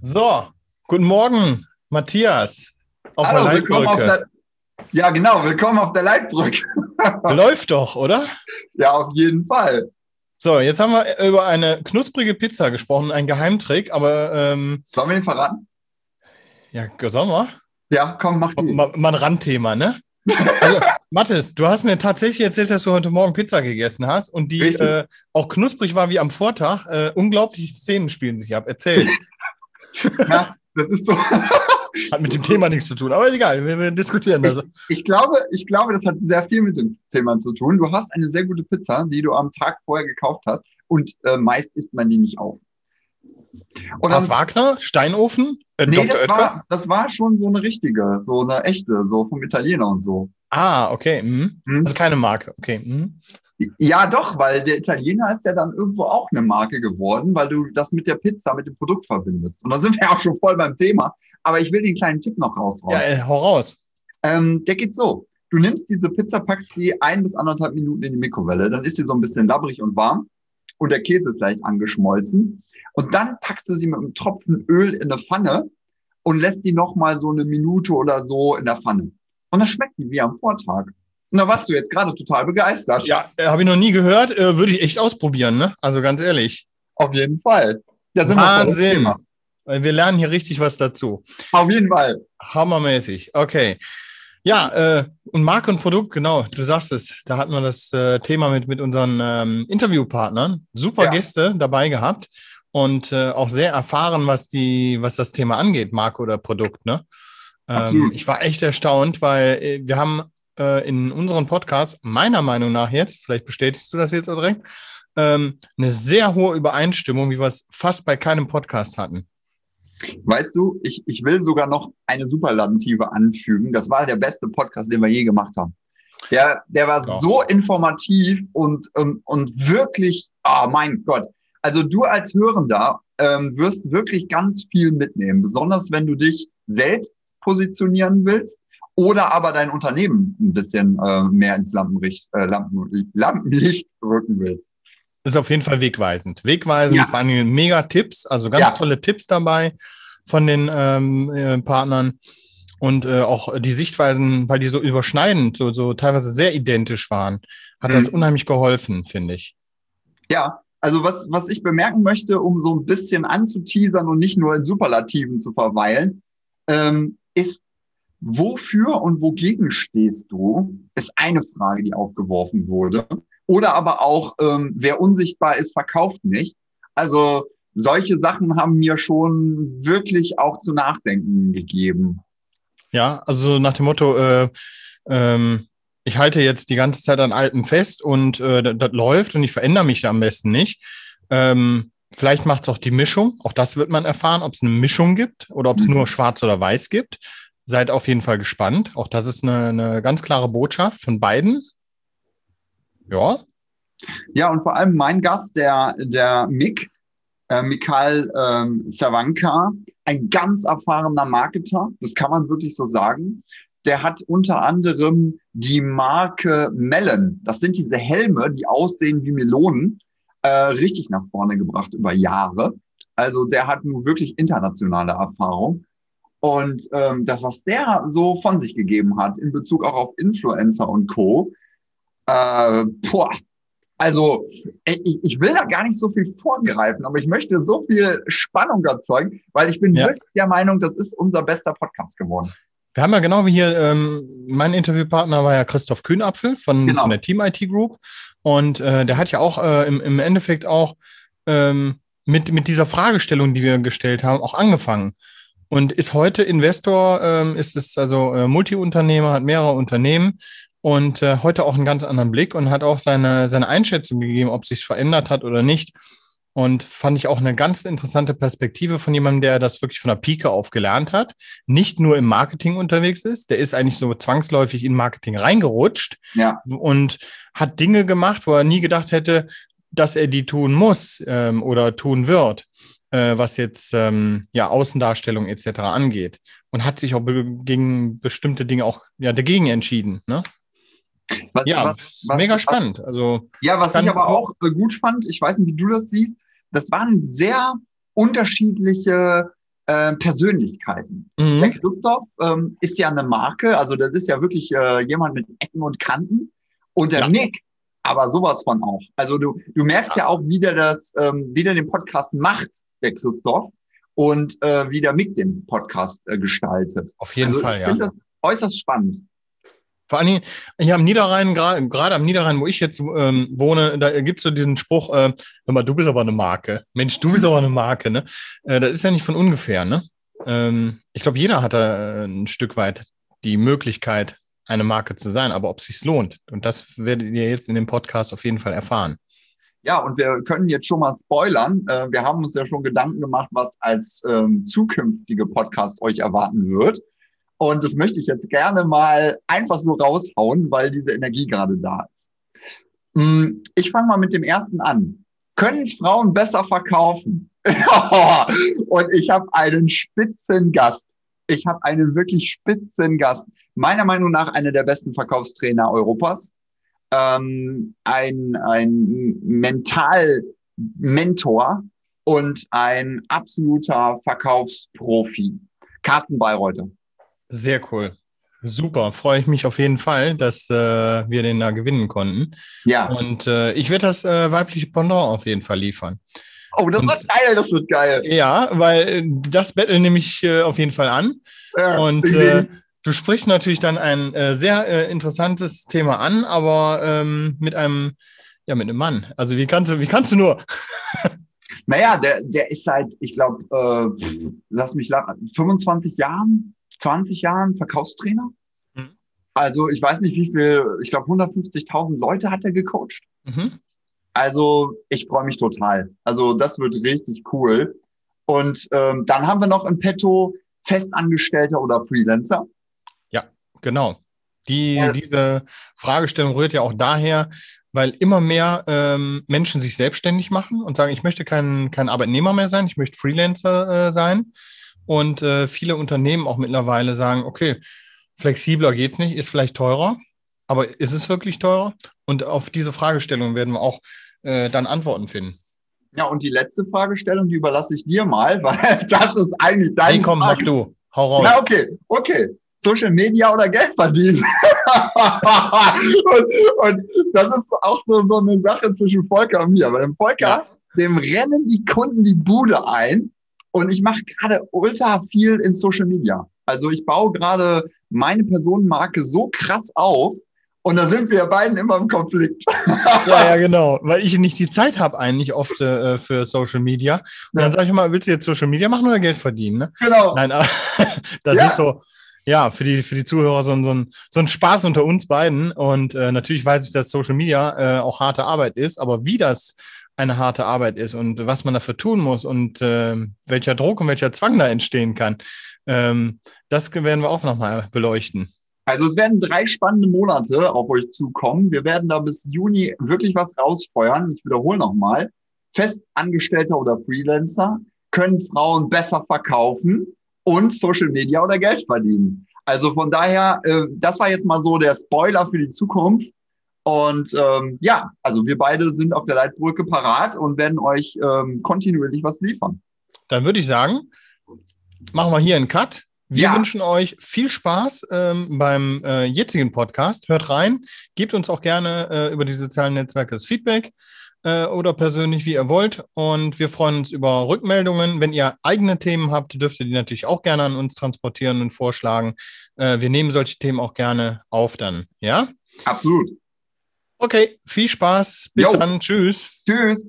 So, guten Morgen, Matthias. Auf Hallo, der Leitbrücke. Auf der, ja, genau, willkommen auf der Leitbrücke. Läuft doch, oder? Ja, auf jeden Fall. So, jetzt haben wir über eine knusprige Pizza gesprochen, ein Geheimtrick, aber. Ähm, Sollen wir den verraten? Ja, sollen wir? Ja, komm, mach du. Mal, mal ein Randthema, ne? Also, Mathis, du hast mir tatsächlich erzählt, dass du heute Morgen Pizza gegessen hast und die äh, auch knusprig war wie am Vortag. Äh, unglaubliche Szenen spielen sich ab. Erzähl. ja, das ist so. Hat mit dem Thema nichts zu tun, aber egal, wir, wir diskutieren das. Ich, ich, glaube, ich glaube, das hat sehr viel mit dem Thema zu tun. Du hast eine sehr gute Pizza, die du am Tag vorher gekauft hast und äh, meist isst man die nicht auf. Und Was Wagner? Steinofen? Äh, nee, das war, das war, schon so eine richtige, so eine echte, so vom Italiener und so. Ah, okay. Mhm. Mhm. Also keine Marke, okay. Mhm. Ja, doch, weil der Italiener ist ja dann irgendwo auch eine Marke geworden, weil du das mit der Pizza, mit dem Produkt verbindest. Und dann sind wir auch schon voll beim Thema. Aber ich will den kleinen Tipp noch raushauen. Ja, äh, hau raus. Ähm, der geht so. Du nimmst diese Pizza, packst sie ein bis anderthalb Minuten in die Mikrowelle, dann ist sie so ein bisschen labbrig und warm und der Käse ist leicht angeschmolzen. Und dann packst du sie mit einem Tropfen Öl in eine Pfanne und lässt die nochmal so eine Minute oder so in der Pfanne. Und dann schmeckt die wie am Vortag. Und da warst du jetzt gerade total begeistert. Ja, äh, habe ich noch nie gehört. Äh, Würde ich echt ausprobieren, ne? Also ganz ehrlich. Auf jeden Fall. Ja, Wahnsinn. Wir, wir lernen hier richtig was dazu. Auf jeden Fall. Hammermäßig. Okay. Ja, äh, und Marke und Produkt, genau, du sagst es. Da hatten wir das äh, Thema mit, mit unseren ähm, Interviewpartnern. Super ja. Gäste dabei gehabt und äh, auch sehr erfahren, was die, was das Thema angeht, Marke oder Produkt. Ne? Ähm, ich war echt erstaunt, weil äh, wir haben äh, in unserem Podcast, meiner Meinung nach jetzt, vielleicht bestätigst du das jetzt auch direkt, ähm, eine sehr hohe Übereinstimmung, wie wir es fast bei keinem Podcast hatten. Weißt du, ich, ich will sogar noch eine Superlative anfügen. Das war der beste Podcast, den wir je gemacht haben. Der, der war ja. so informativ und, und, und wirklich, oh mein Gott, also du als Hörender ähm, wirst wirklich ganz viel mitnehmen, besonders wenn du dich selbst positionieren willst oder aber dein Unternehmen ein bisschen äh, mehr ins Lampenlicht, äh, Lampen, Lampenlicht rücken willst. Ist auf jeden Fall wegweisend. Wegweisend, ja. vor allem mega Tipps, also ganz ja. tolle Tipps dabei von den ähm, äh, Partnern und äh, auch die Sichtweisen, weil die so überschneidend, so, so teilweise sehr identisch waren, hat mhm. das unheimlich geholfen, finde ich. Ja, also was, was ich bemerken möchte, um so ein bisschen anzuteasern und nicht nur in Superlativen zu verweilen, ähm, ist, wofür und wogegen stehst du, ist eine Frage, die aufgeworfen wurde. Oder aber auch, ähm, wer unsichtbar ist, verkauft nicht. Also solche Sachen haben mir schon wirklich auch zu nachdenken gegeben. Ja, also nach dem Motto, äh, ähm, ich halte jetzt die ganze Zeit an Alten fest und äh, das, läuft und ich verändere mich da am besten nicht. Ähm, vielleicht macht es auch die Mischung. Auch das wird man erfahren, ob es eine Mischung gibt oder ob es mhm. nur schwarz oder weiß gibt. Seid auf jeden Fall gespannt. Auch das ist eine, eine ganz klare Botschaft von beiden. Ja. Ja, und vor allem mein Gast, der, der Mick, äh, Mikhail ähm, Savanka, ein ganz erfahrener Marketer, das kann man wirklich so sagen der hat unter anderem die Marke Melon. Das sind diese Helme, die aussehen wie Melonen, äh, richtig nach vorne gebracht über Jahre. Also der hat nun wirklich internationale Erfahrung. Und ähm, das, was der so von sich gegeben hat in Bezug auch auf Influencer und Co., äh, boah, also ich, ich will da gar nicht so viel vorgreifen, aber ich möchte so viel Spannung erzeugen, weil ich bin ja. wirklich der Meinung, das ist unser bester Podcast geworden. Wir haben ja genau wie hier, ähm, mein Interviewpartner war ja Christoph Kühnapfel von, genau. von der Team IT Group. Und äh, der hat ja auch äh, im, im Endeffekt auch ähm, mit, mit dieser Fragestellung, die wir gestellt haben, auch angefangen. Und ist heute Investor, ähm, ist es also äh, Multiunternehmer, hat mehrere Unternehmen und äh, heute auch einen ganz anderen Blick und hat auch seine, seine Einschätzung gegeben, ob sich verändert hat oder nicht. Und fand ich auch eine ganz interessante Perspektive von jemandem, der das wirklich von der Pike auf gelernt hat, nicht nur im Marketing unterwegs ist, der ist eigentlich so zwangsläufig in Marketing reingerutscht ja. und hat Dinge gemacht, wo er nie gedacht hätte, dass er die tun muss ähm, oder tun wird, äh, was jetzt ähm, ja Außendarstellung etc. angeht. Und hat sich auch be gegen bestimmte Dinge auch ja, dagegen entschieden. Ne? Was, ja, was, was, mega spannend. Also, ja, was ich aber auch äh, gut fand, ich weiß nicht, wie du das siehst, das war ein sehr unterschiedliche äh, Persönlichkeiten. Mhm. Der Christoph ähm, ist ja eine Marke, also das ist ja wirklich äh, jemand mit Ecken und Kanten. Und der ja. Nick, aber sowas von auch. Also du, du merkst ja, ja auch, wie der das, ähm, wie der den Podcast macht, der Christoph, und äh, wie der Mick den Podcast äh, gestaltet. Auf jeden also Fall, ich ja. Ich finde das äußerst spannend. Vor allen Dingen hier am Niederrhein, gerade am Niederrhein, wo ich jetzt ähm, wohne, da gibt es so diesen Spruch, äh, hör mal, du bist aber eine Marke. Mensch, du bist aber eine Marke, ne? Äh, das ist ja nicht von ungefähr, ne? Ähm, ich glaube, jeder hat da äh, ein Stück weit die Möglichkeit, eine Marke zu sein, aber ob es sich lohnt. Und das werdet ihr jetzt in dem Podcast auf jeden Fall erfahren. Ja, und wir können jetzt schon mal spoilern. Äh, wir haben uns ja schon Gedanken gemacht, was als ähm, zukünftige Podcast euch erwarten wird. Und das möchte ich jetzt gerne mal einfach so raushauen, weil diese Energie gerade da ist. Hm, ich fange mal mit dem ersten an. Können Frauen besser verkaufen? und ich habe einen spitzen Gast. Ich habe einen wirklich spitzen Gast. Meiner Meinung nach einer der besten Verkaufstrainer Europas. Ähm, ein, ein Mental-Mentor und ein absoluter Verkaufsprofi. Carsten Bayreuther. Sehr cool. Super, freue ich mich auf jeden Fall, dass äh, wir den da gewinnen konnten. Ja. Und äh, ich werde das äh, weibliche Pendant auf jeden Fall liefern. Oh, das Und, wird geil, das wird geil. Ja, weil äh, das Battle nehme ich äh, auf jeden Fall an. Und äh, du sprichst natürlich dann ein sehr interessantes Thema an, aber ähm, mit einem, ja, mit einem Mann. Also wie kannst du, wie kannst du nur? naja, der, der ist seit, ich glaube, lass mich 25 Jahren 20 Jahren Verkaufstrainer. Mhm. Also ich weiß nicht, wie viel, ich glaube 150.000 Leute hat er gecoacht. Mhm. Also ich freue mich total. Also das wird richtig cool. Und ähm, dann haben wir noch im Petto Festangestellter oder Freelancer. Ja, genau. Die, ja. Diese Fragestellung rührt ja auch daher, weil immer mehr ähm, Menschen sich selbstständig machen und sagen, ich möchte kein, kein Arbeitnehmer mehr sein, ich möchte Freelancer äh, sein. Und äh, viele Unternehmen auch mittlerweile sagen, okay, flexibler geht es nicht, ist vielleicht teurer, aber ist es wirklich teurer? Und auf diese Fragestellung werden wir auch äh, dann Antworten finden. Ja, und die letzte Fragestellung, die überlasse ich dir mal, weil das ist eigentlich dein. Nee, komm, Frage. mach du. Hau raus. Na, okay, okay. Social Media oder Geld verdienen. und, und, das ist auch so, so eine Sache zwischen Volker und mir. Weil dem Volker, ja. dem rennen die Kunden die Bude ein und ich mache gerade ultra viel in Social Media. Also ich baue gerade meine Personenmarke so krass auf, und da sind wir beiden immer im Konflikt. ja, ja, genau. Weil ich nicht die Zeit habe eigentlich oft äh, für Social Media. Und ja. dann sage ich immer, willst du jetzt Social Media machen oder Geld verdienen? Ne? Genau. Nein, das ja. ist so, ja, für die, für die Zuhörer so ein, so, ein, so ein Spaß unter uns beiden. Und äh, natürlich weiß ich, dass Social Media äh, auch harte Arbeit ist, aber wie das eine harte Arbeit ist und was man dafür tun muss und äh, welcher Druck und welcher Zwang da entstehen kann. Ähm, das werden wir auch nochmal beleuchten. Also es werden drei spannende Monate auf euch zukommen. Wir werden da bis Juni wirklich was rausfeuern. Ich wiederhole nochmal. Festangestellter oder Freelancer können Frauen besser verkaufen und Social Media oder Geld verdienen. Also von daher, äh, das war jetzt mal so der Spoiler für die Zukunft. Und ähm, ja, also wir beide sind auf der Leitbrücke parat und werden euch ähm, kontinuierlich was liefern. Dann würde ich sagen, machen wir hier einen Cut. Wir ja. wünschen euch viel Spaß ähm, beim äh, jetzigen Podcast. Hört rein, gebt uns auch gerne äh, über die sozialen Netzwerke das Feedback äh, oder persönlich, wie ihr wollt. Und wir freuen uns über Rückmeldungen. Wenn ihr eigene Themen habt, dürft ihr die natürlich auch gerne an uns transportieren und vorschlagen. Äh, wir nehmen solche Themen auch gerne auf dann. Ja? Absolut. Okay, viel Spaß. Bis jo. dann. Tschüss. Tschüss.